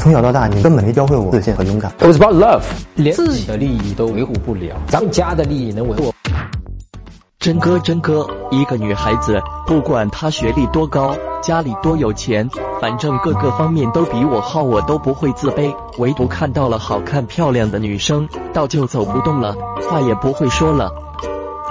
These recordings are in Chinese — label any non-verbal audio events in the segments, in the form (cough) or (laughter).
从小到大，你根本没教会我自信和勇敢。It was about love，连自己的利益都维护不了，咱们家的利益能维护？真哥，真哥，一个女孩子，不管她学历多高，家里多有钱，反正各个方面都比我好，我都不会自卑。唯独看到了好看漂亮的女生，道就走不动了，话也不会说了。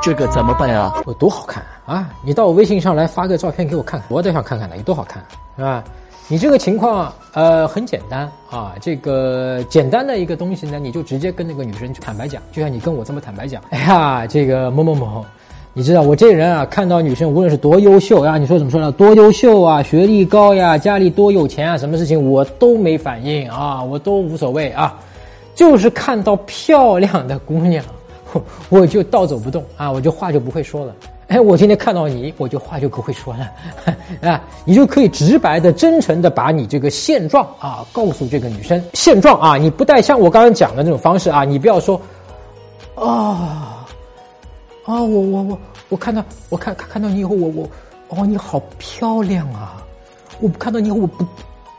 这个怎么办啊？我多好看啊！你到我微信上来发个照片给我看看，我都想看看呢，有多好看，是吧？你这个情况，呃，很简单啊。这个简单的一个东西呢，你就直接跟那个女生坦白讲，就像你跟我这么坦白讲。(laughs) 哎呀，这个某某某。你知道我这人啊，看到女生无论是多优秀啊，你说怎么说呢？多优秀啊，学历高呀，家里多有钱啊，什么事情我都没反应啊，我都无所谓啊，就是看到漂亮的姑娘，(laughs) 我就倒走不动啊，我就话就不会说了。(laughs) 哎，我今天看到你，我就话就不会说了 (laughs) 啊，你就可以直白的、真诚的把你这个现状啊告诉这个女生。现状啊，你不带像我刚刚讲的那种方式啊，你不要说啊。啊，我我我我看到我看看到你以后，我我哦，你好漂亮啊！我看到你以后，我不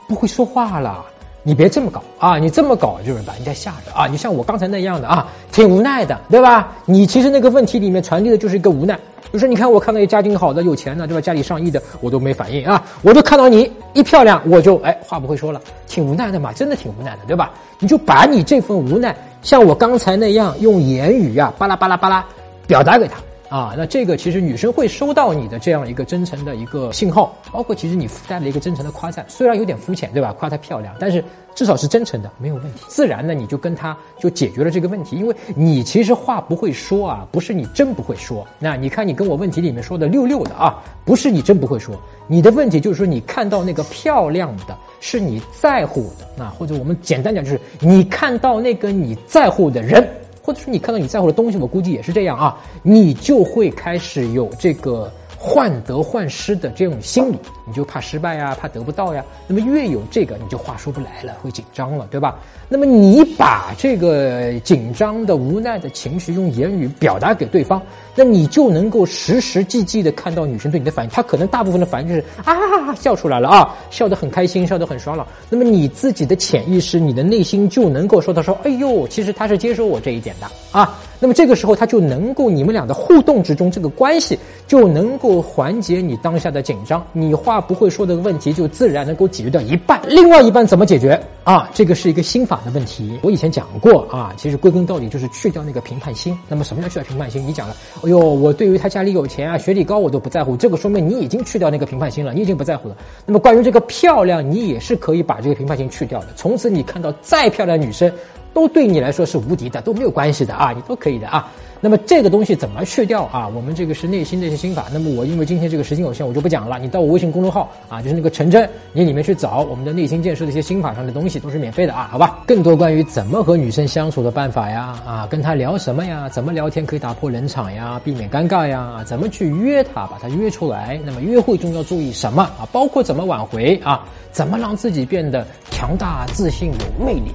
不会说话了。你别这么搞啊！你这么搞就是把人家吓着啊！你像我刚才那样的啊，挺无奈的，对吧？你其实那个问题里面传递的就是一个无奈，就是你看我看到一家境好的、有钱的，对吧？家里上亿的，我都没反应啊！我就看到你一漂亮，我就哎话不会说了，挺无奈的嘛，真的挺无奈的，对吧？你就把你这份无奈，像我刚才那样用言语啊，巴拉巴拉巴拉。表达给他啊，那这个其实女生会收到你的这样一个真诚的一个信号，包括其实你附带了一个真诚的夸赞，虽然有点肤浅，对吧？夸她漂亮，但是至少是真诚的，没有问题。自然呢，你就跟她就解决了这个问题，因为你其实话不会说啊，不是你真不会说。那你看你跟我问题里面说的溜溜的啊，不是你真不会说，你的问题就是说你看到那个漂亮的是你在乎的，那或者我们简单讲就是你看到那个你在乎的人。或者说你看到你在乎的东西，我估计也是这样啊，你就会开始有这个。患得患失的这种心理，你就怕失败呀，怕得不到呀。那么越有这个，你就话说不来了，会紧张了，对吧？那么你把这个紧张的、无奈的情绪用言语表达给对方，那你就能够实实际际的看到女生对你的反应。她可能大部分的反应就是啊，笑出来了啊，笑得很开心，笑得很爽朗。那么你自己的潜意识、你的内心就能够说到说，哎呦，其实他是接受我这一点的啊。那么这个时候，他就能够你们俩的互动之中，这个关系就能够缓解你当下的紧张，你话不会说的问题就自然能够解决掉一半。另外一半怎么解决啊？这个是一个心法的问题。我以前讲过啊，其实归根到底就是去掉那个评判心。那么什么叫去掉评判心？你讲了，哎呦，我对于他家里有钱啊、学历高我都不在乎，这个说明你已经去掉那个评判心了，你已经不在乎了。那么关于这个漂亮，你也是可以把这个评判心去掉的。从此你看到再漂亮的女生。都对你来说是无敌的，都没有关系的啊，你都可以的啊。那么这个东西怎么去掉啊？我们这个是内心的一些心法。那么我因为今天这个时间有限，我就不讲了。你到我微信公众号啊，就是那个陈真，你里面去找我们的内心建设的一些心法上的东西，都是免费的啊，好吧？更多关于怎么和女生相处的办法呀，啊，跟她聊什么呀，怎么聊天可以打破冷场呀，避免尴尬呀，怎么去约她，把她约出来。那么约会中要注意什么啊？包括怎么挽回啊？怎么让自己变得强大、自信、有魅力？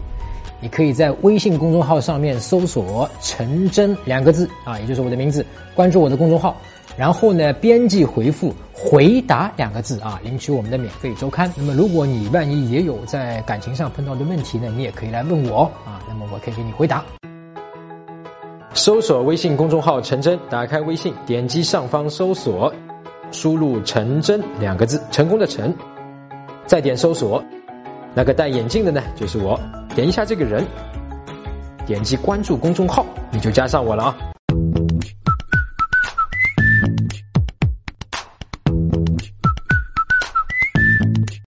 你可以在微信公众号上面搜索“陈真”两个字啊，也就是我的名字，关注我的公众号，然后呢，编辑回复“回答”两个字啊，领取我们的免费周刊。那么，如果你万一也有在感情上碰到的问题呢，你也可以来问我啊，那么我可以给你回答。搜索微信公众号“陈真”，打开微信，点击上方搜索，输入“陈真”两个字，成功的“陈”，再点搜索。那个戴眼镜的呢，就是我。点一下这个人，点击关注公众号，你就加上我了啊。